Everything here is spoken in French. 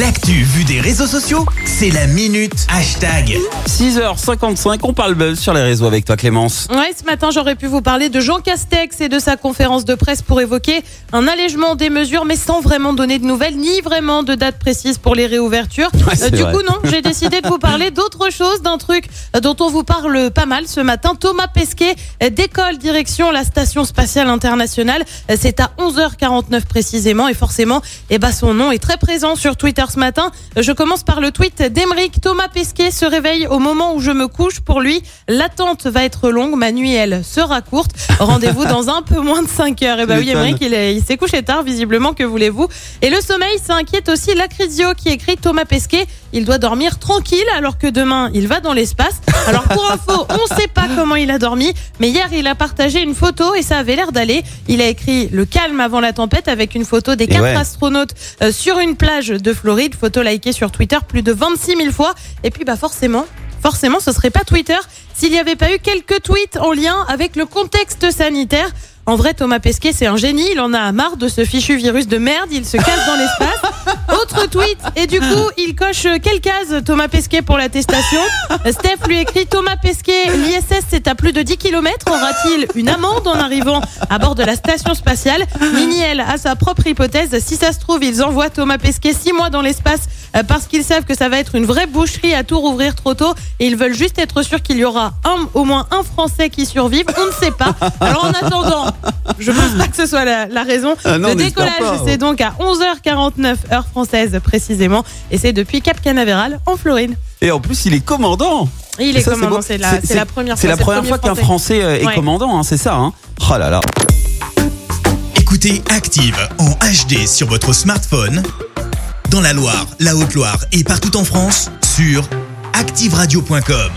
L'actu vue des réseaux sociaux, c'est la minute hashtag. 6h55, on parle buzz sur les réseaux avec toi Clémence. Ouais, ce matin, j'aurais pu vous parler de Jean Castex et de sa conférence de presse pour évoquer un allègement des mesures, mais sans vraiment donner de nouvelles, ni vraiment de date précise pour les réouvertures. Ouais, c'est du vrai. coup, non, j'ai décidé de vous parler d'autre chose, d'un truc dont on vous parle pas mal ce matin. Thomas Pesquet euh, décolle direction la station spatiale internationale. Euh, C'est à 11h49 précisément, et forcément, eh ben, son nom est très présent sur Twitter ce matin. Je commence par le tweet d'Emeric. Thomas Pesquet se réveille au moment où je me couche. Pour lui, l'attente va être longue, ma nuit, elle, sera courte. Rendez-vous dans un peu moins de 5 heures. Et bah oui, m'étonnes. Emeric, il, est- il s'est couché tard, visiblement, que voulez-vous? Et le sommeil, ça inquiète aussi Lacrizio qui écrit Thomas Pesquet. Il doit dormir tranquille alors que demain, il va dans l'espace. Alors pour info, on ne sait pas comment il a dormi, mais hier, il a partagé une photo et ça avait l'air d'aller. Il a écrit le calme avant la tempête avec une photo des quatre ouais. astronautes euh, sur une plage de Floride. Photo likée sur Twitter plus de 26 000 fois. Et puis, bah forcément, forcément, ce serait pas Twitter s'il n'y avait pas eu quelques tweets en lien avec le contexte sanitaire. En vrai, Thomas Pesquet, c'est un génie. Il en a marre de ce fichu virus de merde. Il se cache dans l'espace. Et du coup, il coche quelle case, Thomas Pesquet, pour l'attestation Steph lui écrit Thomas Pesquet, l'ISS, c'est à plus de 10 km. Aura-t-il une amende en arrivant à bord de la station spatiale? Mini, elle, a sa propre hypothèse. Si ça se trouve, ils envoient Thomas Pesquet six mois dans l'espace euh, parce qu'ils savent que ça va être une vraie boucherie à tout rouvrir trop tôt et ils veulent juste être sûrs qu'il y aura un, au moins un Français qui survive. On ne sait pas. Alors en attendant, je pense pas que ce soit la, la raison. Ah non, le espère décollage, c'est donc à 11h49 heure française précisément et c'est depuis Cap Canaveral en Floride. Et en plus, il est commandant. Et il Et est ça, commandant, c'est la, c'est la première C'est fois. la le première fois qu'un Français euh, est Ouais. commandant, hein, c'est ça. Hein. Oh là là. Écoutez Active en HD sur votre smartphone, dans la Loire, la Haute-Loire et partout en France, sur activeradio.com.